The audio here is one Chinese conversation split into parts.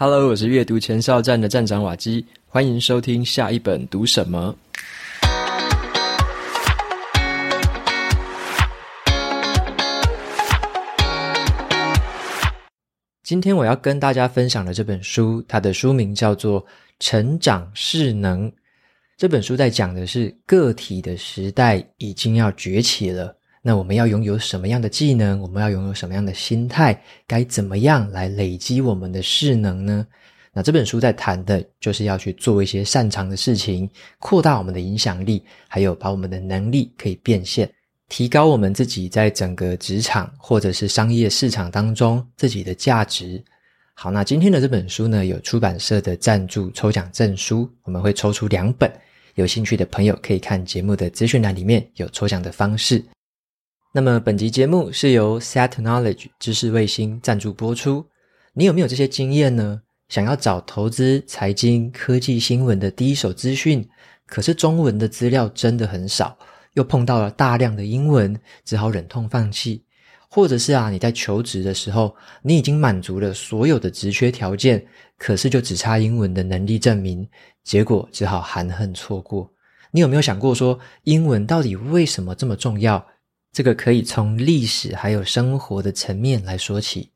Hello，我是阅读前哨站的站长瓦基，欢迎收听下一本读什么。今天我要跟大家分享的这本书，它的书名叫做《成长势能》。这本书在讲的是个体的时代已经要崛起了。那我们要拥有什么样的技能？我们要拥有什么样的心态？该怎么样来累积我们的势能呢？那这本书在谈的就是要去做一些擅长的事情，扩大我们的影响力，还有把我们的能力可以变现，提高我们自己在整个职场或者是商业市场当中自己的价值。好，那今天的这本书呢，有出版社的赞助抽奖证书，我们会抽出两本，有兴趣的朋友可以看节目的资讯栏里面有抽奖的方式。那么本集节目是由 SAT Knowledge 知识卫星赞助播出。你有没有这些经验呢？想要找投资、财经、科技新闻的第一手资讯，可是中文的资料真的很少，又碰到了大量的英文，只好忍痛放弃。或者是啊，你在求职的时候，你已经满足了所有的职缺条件，可是就只差英文的能力证明，结果只好含恨错过。你有没有想过说，英文到底为什么这么重要？这个可以从历史还有生活的层面来说起。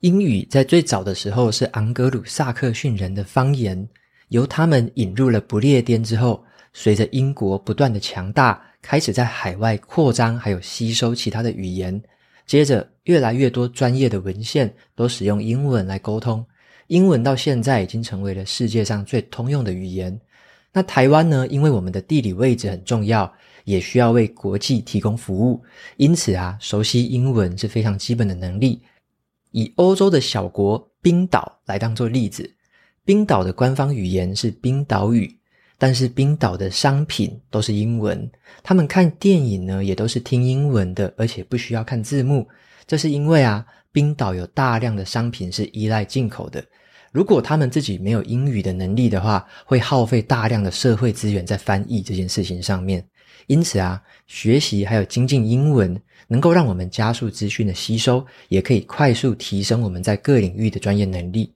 英语在最早的时候是昂格鲁萨克逊人的方言，由他们引入了不列颠之后，随着英国不断的强大，开始在海外扩张，还有吸收其他的语言。接着，越来越多专业的文献都使用英文来沟通，英文到现在已经成为了世界上最通用的语言。那台湾呢？因为我们的地理位置很重要。也需要为国际提供服务，因此啊，熟悉英文是非常基本的能力。以欧洲的小国冰岛来当做例子，冰岛的官方语言是冰岛语，但是冰岛的商品都是英文，他们看电影呢也都是听英文的，而且不需要看字幕。这是因为啊，冰岛有大量的商品是依赖进口的，如果他们自己没有英语的能力的话，会耗费大量的社会资源在翻译这件事情上面。因此啊，学习还有精进英文，能够让我们加速资讯的吸收，也可以快速提升我们在各领域的专业能力。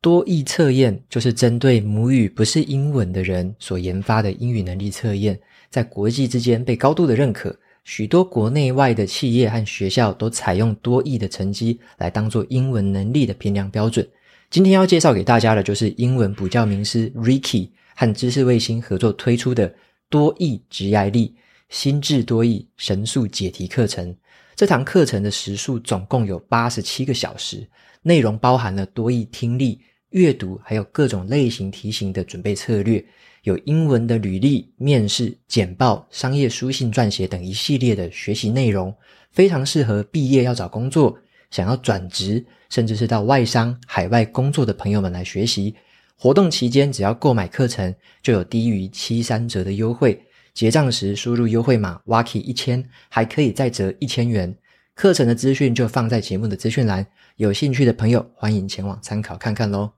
多益测验就是针对母语不是英文的人所研发的英语能力测验，在国际之间被高度的认可。许多国内外的企业和学校都采用多益的成绩来当做英文能力的评量标准。今天要介绍给大家的就是英文补教名师 Ricky 和知识卫星合作推出的。多益职涯力心智多益神速解题课程，这堂课程的时数总共有八十七个小时，内容包含了多益听力、阅读，还有各种类型题型的准备策略，有英文的履历、面试、简报、商业书信撰写等一系列的学习内容，非常适合毕业要找工作、想要转职，甚至是到外商、海外工作的朋友们来学习。活动期间，只要购买课程，就有低于七三折的优惠。结账时输入优惠码 “Waki 一千”，还可以再折一千元。课程的资讯就放在节目的资讯栏，有兴趣的朋友欢迎前往参考看看喽。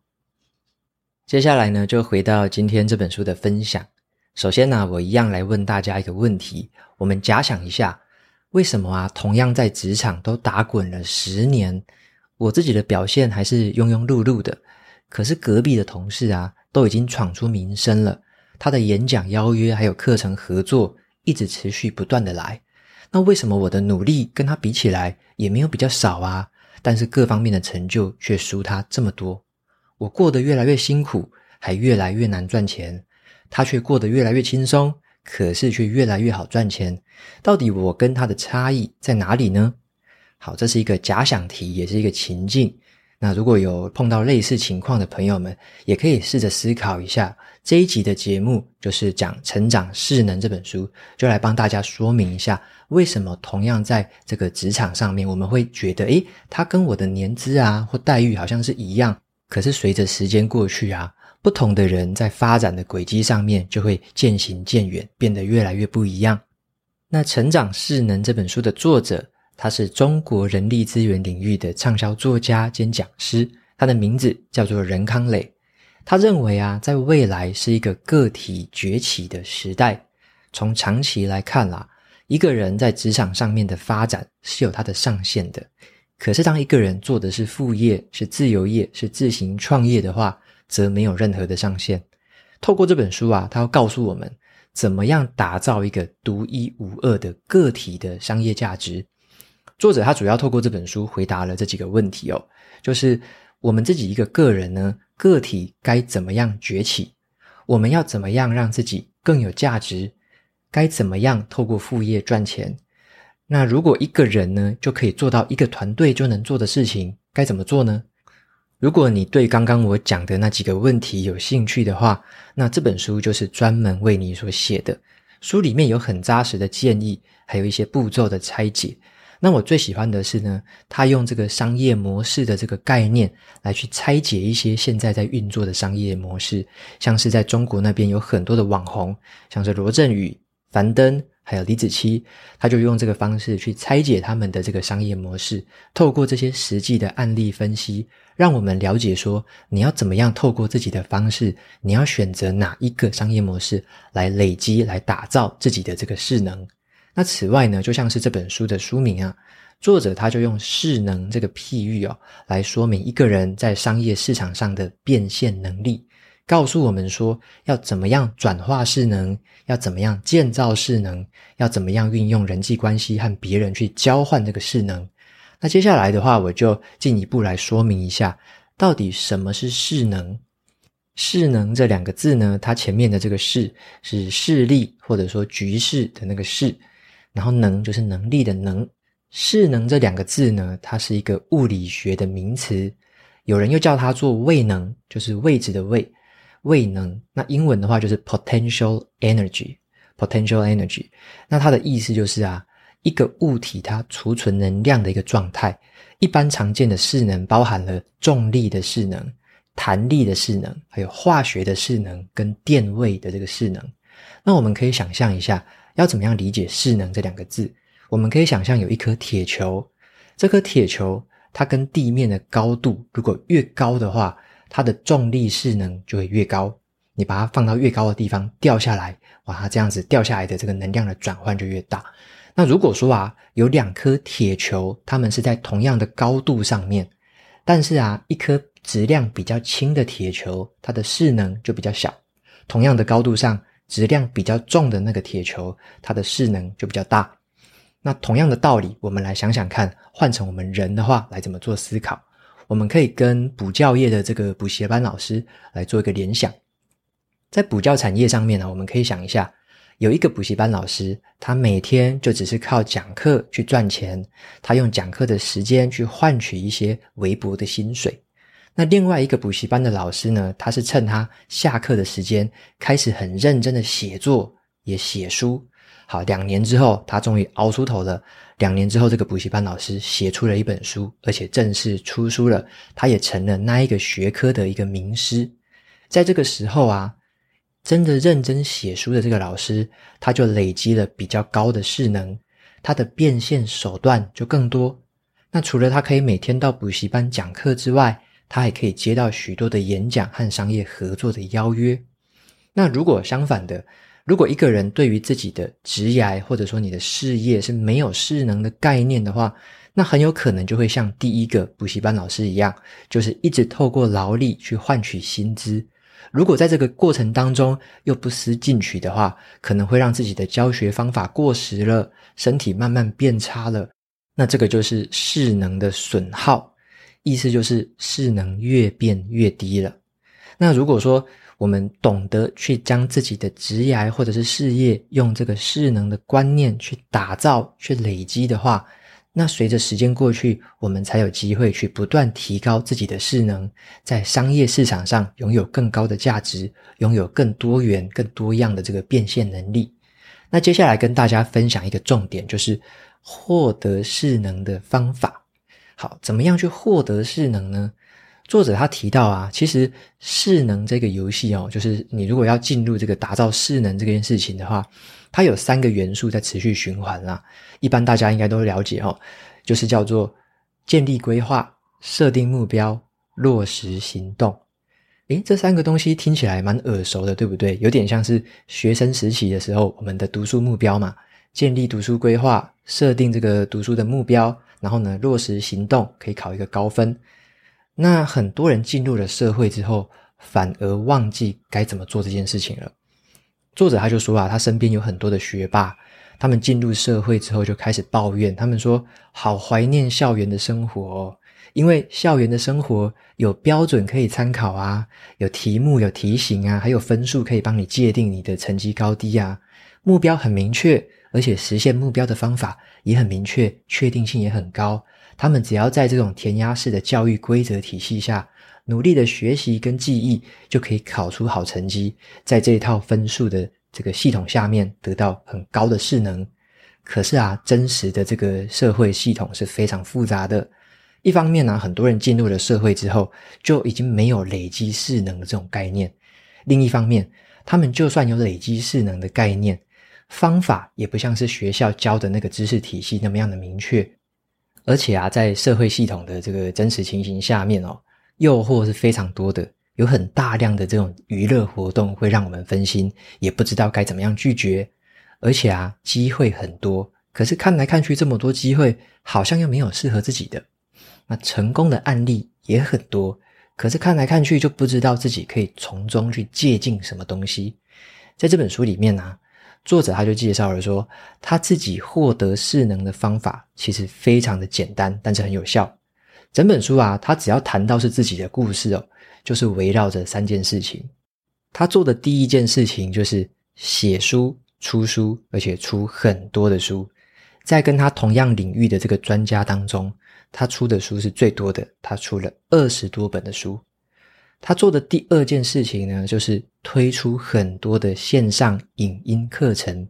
接下来呢，就回到今天这本书的分享。首先呢，我一样来问大家一个问题：我们假想一下，为什么啊，同样在职场都打滚了十年，我自己的表现还是庸庸碌碌的？可是隔壁的同事啊，都已经闯出名声了。他的演讲邀约还有课程合作，一直持续不断的来。那为什么我的努力跟他比起来也没有比较少啊？但是各方面的成就却输他这么多。我过得越来越辛苦，还越来越难赚钱。他却过得越来越轻松，可是却越来越好赚钱。到底我跟他的差异在哪里呢？好，这是一个假想题，也是一个情境。那如果有碰到类似情况的朋友们，也可以试着思考一下。这一集的节目就是讲《成长势能》这本书，就来帮大家说明一下，为什么同样在这个职场上面，我们会觉得，诶，他跟我的年资啊或待遇好像是一样，可是随着时间过去啊，不同的人在发展的轨迹上面就会渐行渐远，变得越来越不一样。那《成长势能》这本书的作者，他是中国人力资源领域的畅销作家兼讲师，他的名字叫做任康磊。他认为啊，在未来是一个个体崛起的时代。从长期来看啦，一个人在职场上面的发展是有他的上限的。可是当一个人做的是副业、是自由业、是自行创业的话，则没有任何的上限。透过这本书啊，他要告诉我们怎么样打造一个独一无二的个体的商业价值。作者他主要透过这本书回答了这几个问题哦，就是我们自己一个个人呢，个体该怎么样崛起？我们要怎么样让自己更有价值？该怎么样透过副业赚钱？那如果一个人呢，就可以做到一个团队就能做的事情，该怎么做呢？如果你对刚刚我讲的那几个问题有兴趣的话，那这本书就是专门为你所写的。书里面有很扎实的建议，还有一些步骤的拆解。那我最喜欢的是呢，他用这个商业模式的这个概念来去拆解一些现在在运作的商业模式，像是在中国那边有很多的网红，像是罗振宇、樊登，还有李子柒，他就用这个方式去拆解他们的这个商业模式，透过这些实际的案例分析，让我们了解说，你要怎么样透过自己的方式，你要选择哪一个商业模式来累积、来打造自己的这个势能。那此外呢，就像是这本书的书名啊，作者他就用势能这个譬喻哦，来说明一个人在商业市场上的变现能力，告诉我们说要怎么样转化势能，要怎么样建造势能，要怎么样运用人际关系和别人去交换这个势能。那接下来的话，我就进一步来说明一下，到底什么是势能。势能这两个字呢，它前面的这个势是势力或者说局势的那个势。然后能就是能力的能，势能这两个字呢，它是一个物理学的名词，有人又叫它做位能，就是位置的位，位能。那英文的话就是 potential energy，potential energy。那它的意思就是啊，一个物体它储存能量的一个状态。一般常见的势能包含了重力的势能、弹力的势能，还有化学的势能跟电位的这个势能。那我们可以想象一下。要怎么样理解“势能”这两个字？我们可以想象有一颗铁球，这颗铁球它跟地面的高度如果越高的话，它的重力势能就会越高。你把它放到越高的地方掉下来，哇，它这样子掉下来的这个能量的转换就越大。那如果说啊，有两颗铁球，它们是在同样的高度上面，但是啊，一颗质量比较轻的铁球，它的势能就比较小。同样的高度上。质量比较重的那个铁球，它的势能就比较大。那同样的道理，我们来想想看，换成我们人的话，来怎么做思考？我们可以跟补教业的这个补习班老师来做一个联想。在补教产业上面呢，我们可以想一下，有一个补习班老师，他每天就只是靠讲课去赚钱，他用讲课的时间去换取一些微薄的薪水。那另外一个补习班的老师呢，他是趁他下课的时间开始很认真的写作，也写书。好，两年之后，他终于熬出头了。两年之后，这个补习班老师写出了一本书，而且正式出书了。他也成了那一个学科的一个名师。在这个时候啊，真的认真写书的这个老师，他就累积了比较高的势能，他的变现手段就更多。那除了他可以每天到补习班讲课之外，他还可以接到许多的演讲和商业合作的邀约。那如果相反的，如果一个人对于自己的职业或者说你的事业是没有势能的概念的话，那很有可能就会像第一个补习班老师一样，就是一直透过劳力去换取薪资。如果在这个过程当中又不思进取的话，可能会让自己的教学方法过时了，身体慢慢变差了。那这个就是势能的损耗。意思就是势能越变越低了。那如果说我们懂得去将自己的职业或者是事业用这个势能的观念去打造、去累积的话，那随着时间过去，我们才有机会去不断提高自己的势能，在商业市场上拥有更高的价值，拥有更多元、更多样的这个变现能力。那接下来跟大家分享一个重点，就是获得势能的方法。好，怎么样去获得势能呢？作者他提到啊，其实势能这个游戏哦，就是你如果要进入这个打造势能这件事情的话，它有三个元素在持续循环啦。一般大家应该都了解哦，就是叫做建立规划、设定目标、落实行动。诶，这三个东西听起来蛮耳熟的，对不对？有点像是学生时期的时候我们的读书目标嘛，建立读书规划，设定这个读书的目标。然后呢，落实行动可以考一个高分。那很多人进入了社会之后，反而忘记该怎么做这件事情了。作者他就说啊，他身边有很多的学霸，他们进入社会之后就开始抱怨，他们说好怀念校园的生活哦，因为校园的生活有标准可以参考啊，有题目有题型啊，还有分数可以帮你界定你的成绩高低啊，目标很明确，而且实现目标的方法也很明确，确定性也很高。他们只要在这种填鸭式的教育规则体系下，努力的学习跟记忆，就可以考出好成绩，在这一套分数的这个系统下面得到很高的势能。可是啊，真实的这个社会系统是非常复杂的。一方面呢、很多人进入了社会之后，就已经没有累积势能的这种概念；另一方面，他们就算有累积势能的概念，方法也不像是学校教的那个知识体系那么样的明确。而且啊，在社会系统的这个真实情形下面哦，诱惑是非常多的，有很大量的这种娱乐活动会让我们分心，也不知道该怎么样拒绝。而且啊，机会很多，可是看来看去这么多机会，好像又没有适合自己的。那成功的案例也很多，可是看来看去就不知道自己可以从中去借鉴什么东西。在这本书里面呢、啊。作者他就介绍了说，他自己获得势能的方法其实非常的简单，但是很有效。整本书啊，他只要谈到是自己的故事哦，就是围绕着三件事情。他做的第一件事情就是写书、出书，而且出很多的书。在跟他同样领域的这个专家当中，他出的书是最多的，他出了二十多本的书。他做的第二件事情呢，就是推出很多的线上影音课程。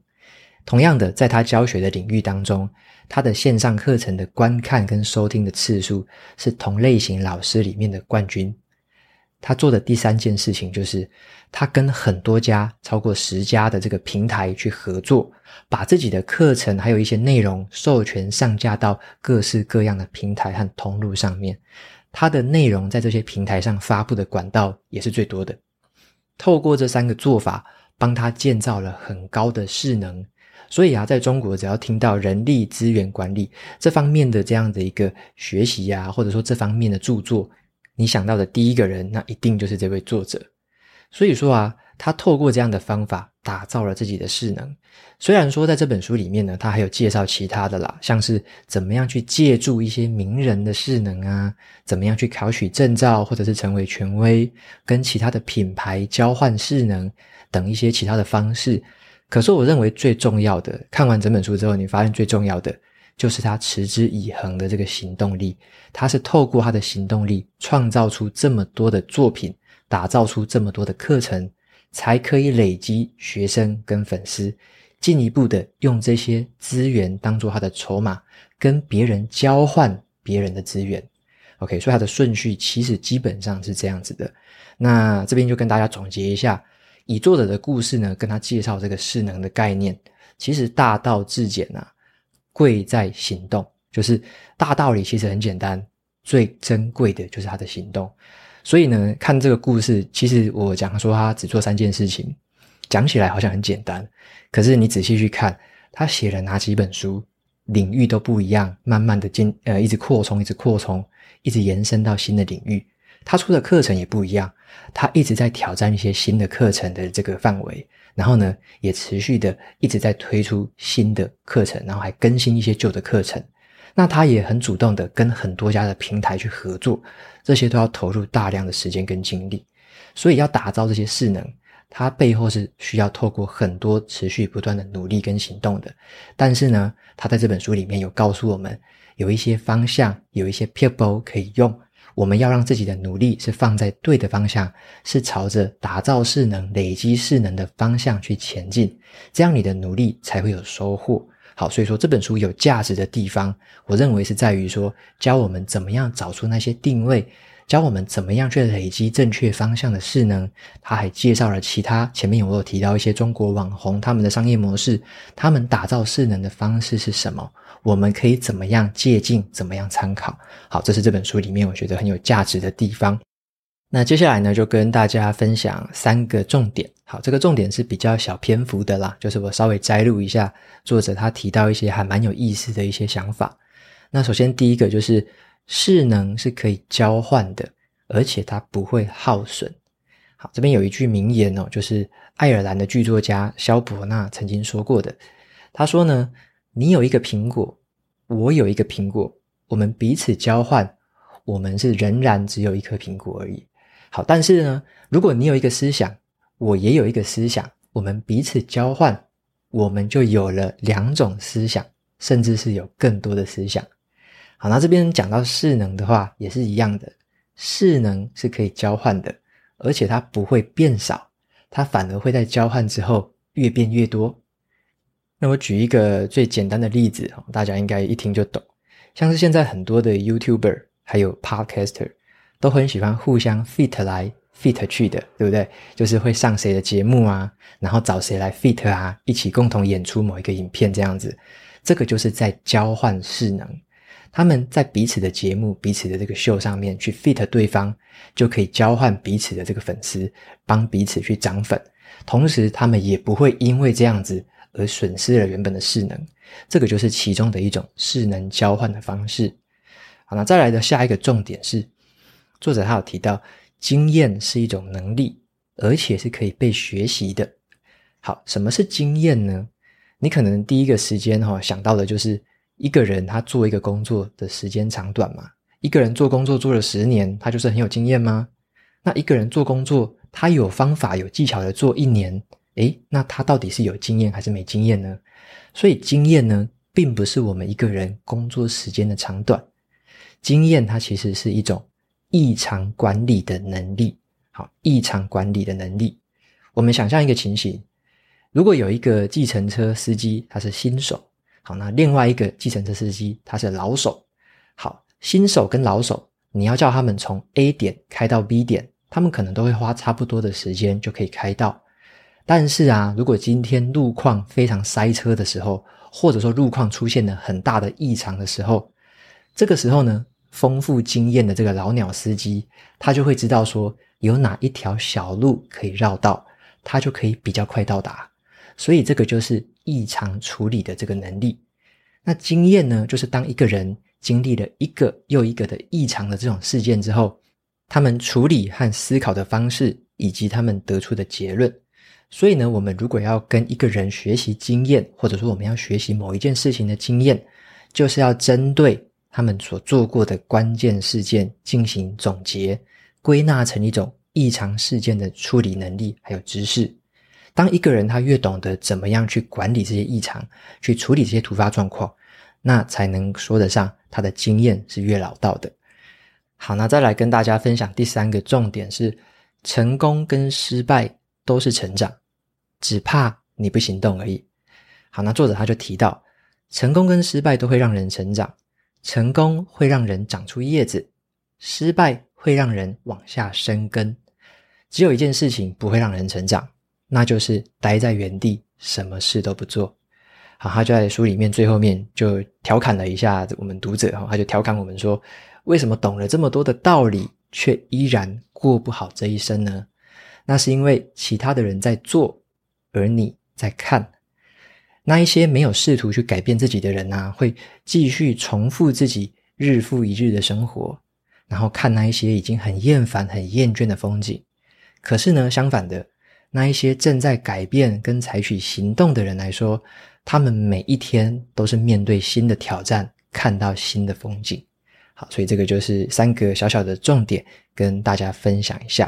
同样的，在他教学的领域当中，他的线上课程的观看跟收听的次数是同类型老师里面的冠军。他做的第三件事情就是，他跟很多家超过十家的这个平台去合作，把自己的课程还有一些内容授权上架到各式各样的平台和通路上面。他的内容在这些平台上发布的管道也是最多的。透过这三个做法，帮他建造了很高的势能。所以啊，在中国，只要听到人力资源管理这方面的这样的一个学习啊，或者说这方面的著作，你想到的第一个人，那一定就是这位作者。所以说啊，他透过这样的方法打造了自己的势能。虽然说在这本书里面呢，他还有介绍其他的啦，像是怎么样去借助一些名人的势能啊，怎么样去考取证照或者是成为权威，跟其他的品牌交换势能等一些其他的方式。可是我认为最重要的，看完整本书之后，你发现最重要的就是他持之以恒的这个行动力。他是透过他的行动力，创造出这么多的作品。打造出这么多的课程，才可以累积学生跟粉丝，进一步的用这些资源当做他的筹码，跟别人交换别人的资源。OK，所以他的顺序其实基本上是这样子的。那这边就跟大家总结一下，以作者的故事呢，跟他介绍这个势能的概念，其实大道至简啊，贵在行动。就是大道理其实很简单，最珍贵的就是他的行动。所以呢，看这个故事，其实我讲说他只做三件事情，讲起来好像很简单。可是你仔细去看，他写了哪几本书，领域都不一样，慢慢的进呃一直扩充，一直扩充，一直延伸到新的领域。他出的课程也不一样，他一直在挑战一些新的课程的这个范围，然后呢，也持续的一直在推出新的课程，然后还更新一些旧的课程。那他也很主动的跟很多家的平台去合作，这些都要投入大量的时间跟精力，所以要打造这些势能，它背后是需要透过很多持续不断的努力跟行动的。但是呢，他在这本书里面有告诉我们，有一些方向，有一些 people 可以用。我们要让自己的努力是放在对的方向，是朝着打造势能、累积势能的方向去前进，这样你的努力才会有收获。好，所以说这本书有价值的地方，我认为是在于说，教我们怎么样找出那些定位，教我们怎么样去累积正确方向的势能。他还介绍了其他，前面我有提到一些中国网红他们的商业模式，他们打造势能的方式是什么？我们可以怎么样借鉴，怎么样参考？好，这是这本书里面我觉得很有价值的地方。那接下来呢，就跟大家分享三个重点。好，这个重点是比较小篇幅的啦，就是我稍微摘录一下作者他提到一些还蛮有意思的一些想法。那首先第一个就是势能是可以交换的，而且它不会耗损。好，这边有一句名言哦，就是爱尔兰的剧作家肖伯纳曾经说过的。他说呢，你有一个苹果，我有一个苹果，我们彼此交换，我们是仍然只有一颗苹果而已。好，但是呢，如果你有一个思想，我也有一个思想，我们彼此交换，我们就有了两种思想，甚至是有更多的思想。好，那这边讲到势能的话，也是一样的，势能是可以交换的，而且它不会变少，它反而会在交换之后越变越多。那我举一个最简单的例子，大家应该一听就懂。像是现在很多的 YouTuber 还有 Podcaster 都很喜欢互相 fit 来 fit 去的，对不对？就是会上谁的节目啊，然后找谁来 fit 啊，一起共同演出某一个影片这样子。这个就是在交换势能。他们在彼此的节目、彼此的这个秀上面去 fit 对方，就可以交换彼此的这个粉丝，帮彼此去涨粉。同时，他们也不会因为这样子。而损失了原本的势能，这个就是其中的一种势能交换的方式。好，那再来的下一个重点是，作者他有提到，经验是一种能力，而且是可以被学习的。好，什么是经验呢？你可能第一个时间哈想到的就是一个人他做一个工作的时间长短嘛。一个人做工作做了十年，他就是很有经验吗？那一个人做工作，他有方法有技巧的做一年。诶，那他到底是有经验还是没经验呢？所以经验呢，并不是我们一个人工作时间的长短，经验它其实是一种异常管理的能力。好，异常管理的能力，我们想象一个情形：如果有一个计程车司机他是新手，好，那另外一个计程车司机他是老手。好，新手跟老手，你要叫他们从 A 点开到 B 点，他们可能都会花差不多的时间就可以开到。但是啊，如果今天路况非常塞车的时候，或者说路况出现了很大的异常的时候，这个时候呢，丰富经验的这个老鸟司机，他就会知道说有哪一条小路可以绕道，他就可以比较快到达。所以这个就是异常处理的这个能力。那经验呢，就是当一个人经历了一个又一个的异常的这种事件之后，他们处理和思考的方式，以及他们得出的结论。所以呢，我们如果要跟一个人学习经验，或者说我们要学习某一件事情的经验，就是要针对他们所做过的关键事件进行总结，归纳成一种异常事件的处理能力还有知识。当一个人他越懂得怎么样去管理这些异常，去处理这些突发状况，那才能说得上他的经验是越老道的。好，那再来跟大家分享第三个重点是，成功跟失败都是成长，只怕你不行动而已。好，那作者他就提到，成功跟失败都会让人成长，成功会让人长出叶子，失败会让人往下生根。只有一件事情不会让人成长，那就是待在原地，什么事都不做。好，他就在书里面最后面就调侃了一下我们读者，哈他就调侃我们说，为什么懂了这么多的道理，却依然过不好这一生呢？那是因为其他的人在做，而你在看。那一些没有试图去改变自己的人啊，会继续重复自己日复一日的生活，然后看那一些已经很厌烦、很厌倦的风景。可是呢，相反的，那一些正在改变跟采取行动的人来说，他们每一天都是面对新的挑战，看到新的风景。好，所以这个就是三个小小的重点，跟大家分享一下。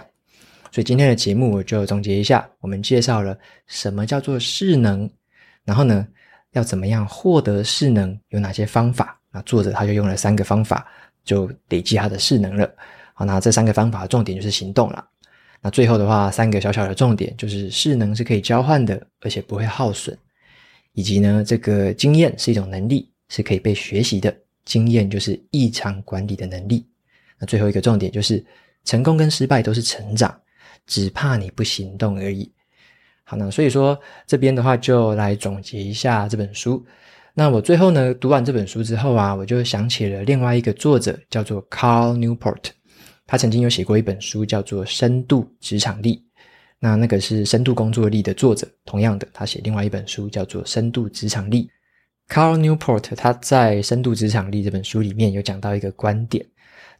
所以今天的节目我就总结一下，我们介绍了什么叫做势能，然后呢，要怎么样获得势能，有哪些方法？那作者他就用了三个方法，就累积他的势能了。好，那这三个方法重点就是行动了。那最后的话，三个小小的重点就是势能是可以交换的，而且不会耗损，以及呢，这个经验是一种能力，是可以被学习的。经验就是异常管理的能力。那最后一个重点就是成功跟失败都是成长。只怕你不行动而已。好，那所以说这边的话就来总结一下这本书。那我最后呢，读完这本书之后啊，我就想起了另外一个作者，叫做 Carl Newport。他曾经有写过一本书，叫做《深度职场力》。那那个是深度工作力的作者，同样的，他写另外一本书叫做《深度职场力》。Carl Newport 他在《深度职场力》这本书里面有讲到一个观点，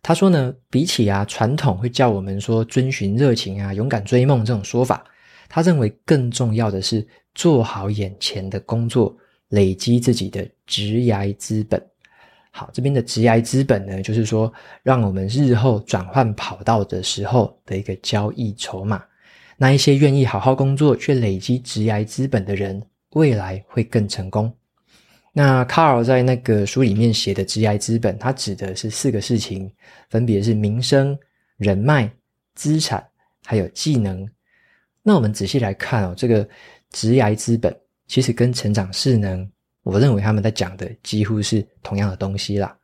他说呢，比起啊传统会叫我们说遵循热情啊、勇敢追梦这种说法，他认为更重要的是做好眼前的工作，累积自己的职涯资本。好，这边的职涯资本呢，就是说让我们日后转换跑道的时候的一个交易筹码。那一些愿意好好工作却累积职涯资本的人，未来会更成功。那卡尔在那个书里面写的职涯资本，它指的是四个事情，分别是名声、人脉、资产，还有技能。那我们仔细来看哦，这个职涯资本其实跟成长势能，我认为他们在讲的几乎是同样的东西啦。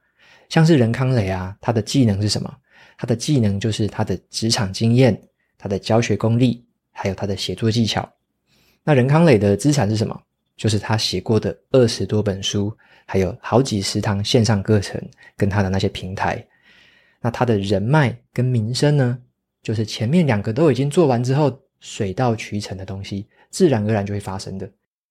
像是任康磊啊，他的技能是什么？他的技能就是他的职场经验。他的教学功力，还有他的写作技巧。那任康磊的资产是什么？就是他写过的二十多本书，还有好几十堂线上课程，跟他的那些平台。那他的人脉跟名声呢？就是前面两个都已经做完之后，水到渠成的东西，自然而然就会发生的。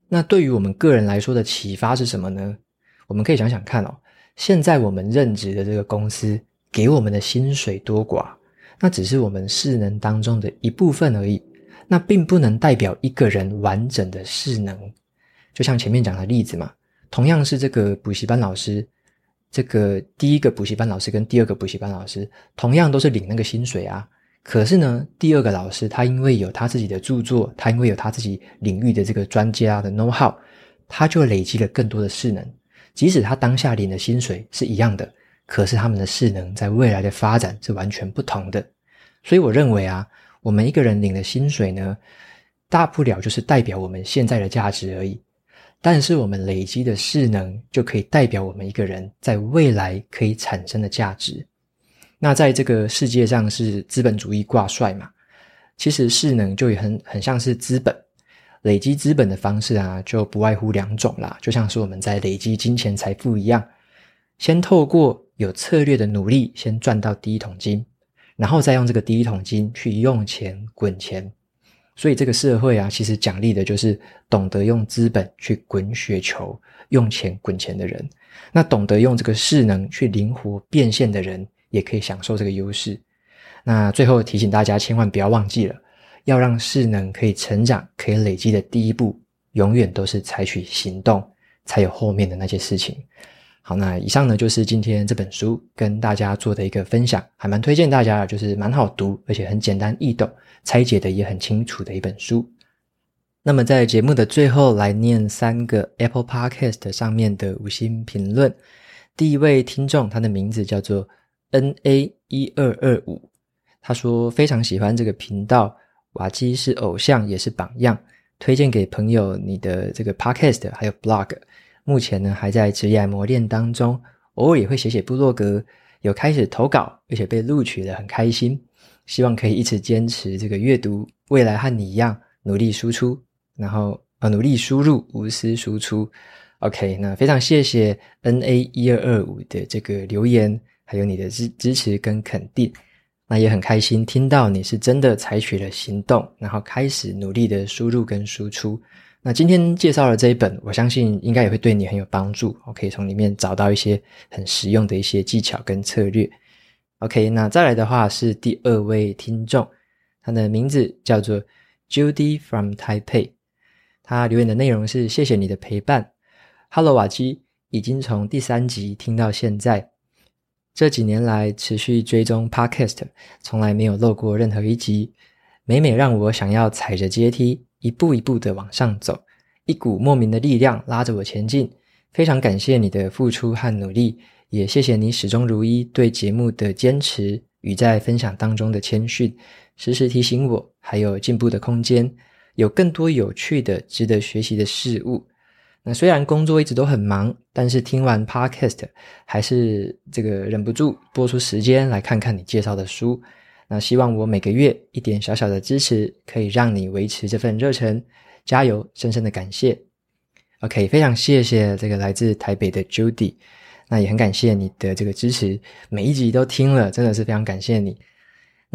那对于我们个人来说的启发是什么呢？我们可以想想看哦，现在我们任职的这个公司给我们的薪水多寡？那只是我们势能当中的一部分而已，那并不能代表一个人完整的势能。就像前面讲的例子嘛，同样是这个补习班老师，这个第一个补习班老师跟第二个补习班老师，同样都是领那个薪水啊。可是呢，第二个老师他因为有他自己的著作，他因为有他自己领域的这个专家的 know how，他就累积了更多的势能。即使他当下领的薪水是一样的，可是他们的势能在未来的发展是完全不同的。所以我认为啊，我们一个人领的薪水呢，大不了就是代表我们现在的价值而已。但是我们累积的势能，就可以代表我们一个人在未来可以产生的价值。那在这个世界上是资本主义挂帅嘛，其实势能就也很很像是资本。累积资本的方式啊，就不外乎两种啦，就像是我们在累积金钱财富一样，先透过有策略的努力，先赚到第一桶金。然后再用这个第一桶金去用钱滚钱，所以这个社会啊，其实奖励的就是懂得用资本去滚雪球、用钱滚钱的人。那懂得用这个势能去灵活变现的人，也可以享受这个优势。那最后提醒大家，千万不要忘记了，要让势能可以成长、可以累积的第一步，永远都是采取行动，才有后面的那些事情。好，那以上呢，就是今天这本书跟大家做的一个分享，还蛮推荐大家的，就是蛮好读，而且很简单易懂，拆解的也很清楚的一本书。那么在节目的最后来念三个 Apple Podcast 上面的五星评论。第一位听众，他的名字叫做 NA 一二二五，他说非常喜欢这个频道，瓦基是偶像也是榜样，推荐给朋友你的这个 Podcast 还有 Blog。目前呢，还在职业磨练当中，偶尔也会写写部落格，有开始投稿，而且被录取了，很开心。希望可以一直坚持这个阅读，未来和你一样努力输出，然后呃努力输入，无私输出。OK，那非常谢谢 NA 一二二五的这个留言，还有你的支支持跟肯定。那也很开心听到你是真的采取了行动，然后开始努力的输入跟输出。那今天介绍了这一本，我相信应该也会对你很有帮助。我可以从里面找到一些很实用的一些技巧跟策略。OK，那再来的话是第二位听众，他的名字叫做 Judy from Taipei。他留言的内容是：谢谢你的陪伴。Hello，瓦基，已经从第三集听到现在，这几年来持续追踪 Podcast，从来没有漏过任何一集，每每让我想要踩着阶梯。一步一步的往上走，一股莫名的力量拉着我前进。非常感谢你的付出和努力，也谢谢你始终如一对节目的坚持与在分享当中的谦逊，时时提醒我还有进步的空间，有更多有趣的、值得学习的事物。那虽然工作一直都很忙，但是听完 Podcast 还是这个忍不住拨出时间来看看你介绍的书。那希望我每个月一点小小的支持，可以让你维持这份热忱，加油！深深的感谢。OK，非常谢谢这个来自台北的 Judy，那也很感谢你的这个支持，每一集都听了，真的是非常感谢你。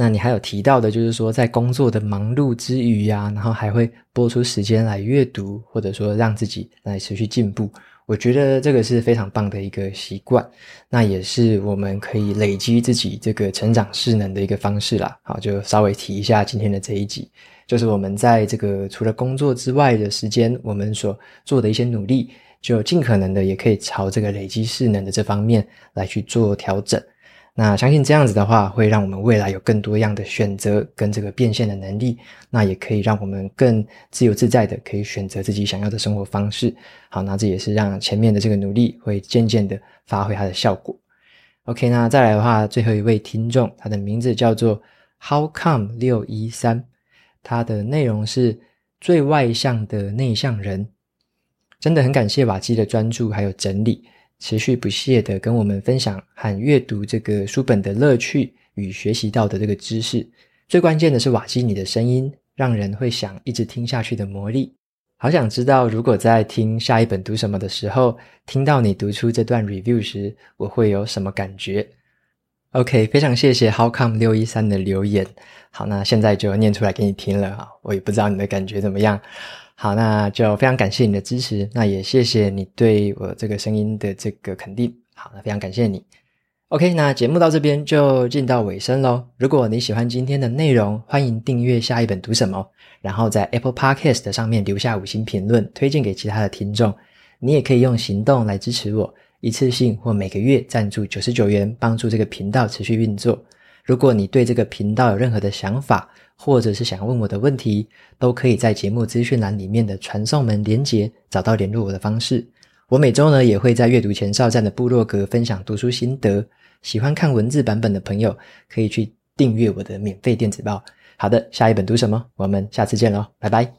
那你还有提到的，就是说在工作的忙碌之余呀，然后还会拨出时间来阅读，或者说让自己来持续进步。我觉得这个是非常棒的一个习惯，那也是我们可以累积自己这个成长势能的一个方式啦。好，就稍微提一下今天的这一集，就是我们在这个除了工作之外的时间，我们所做的一些努力，就尽可能的也可以朝这个累积势能的这方面来去做调整。那相信这样子的话，会让我们未来有更多样的选择跟这个变现的能力。那也可以让我们更自由自在的可以选择自己想要的生活方式。好，那这也是让前面的这个努力会渐渐的发挥它的效果。OK，那再来的话，最后一位听众，他的名字叫做 How Come 六一三，他的内容是最外向的内向人。真的很感谢瓦基的专注还有整理。持续不懈地跟我们分享和阅读这个书本的乐趣与学习到的这个知识，最关键的是瓦基你的声音，让人会想一直听下去的魔力。好想知道，如果在听下一本读什么的时候，听到你读出这段 review 时，我会有什么感觉？OK，非常谢谢 How Come 六一三的留言。好，那现在就念出来给你听了啊，我也不知道你的感觉怎么样。好，那就非常感谢你的支持，那也谢谢你对我这个声音的这个肯定。好，那非常感谢你。OK，那节目到这边就进到尾声喽。如果你喜欢今天的内容，欢迎订阅下一本读什么，然后在 Apple Podcast 上面留下五星评论，推荐给其他的听众。你也可以用行动来支持我，一次性或每个月赞助九十九元，帮助这个频道持续运作。如果你对这个频道有任何的想法，或者是想问我的问题，都可以在节目资讯栏里面的传送门连接找到联络我的方式。我每周呢也会在阅读前哨站的部落格分享读书心得，喜欢看文字版本的朋友可以去订阅我的免费电子报。好的，下一本读什么？我们下次见喽，拜拜。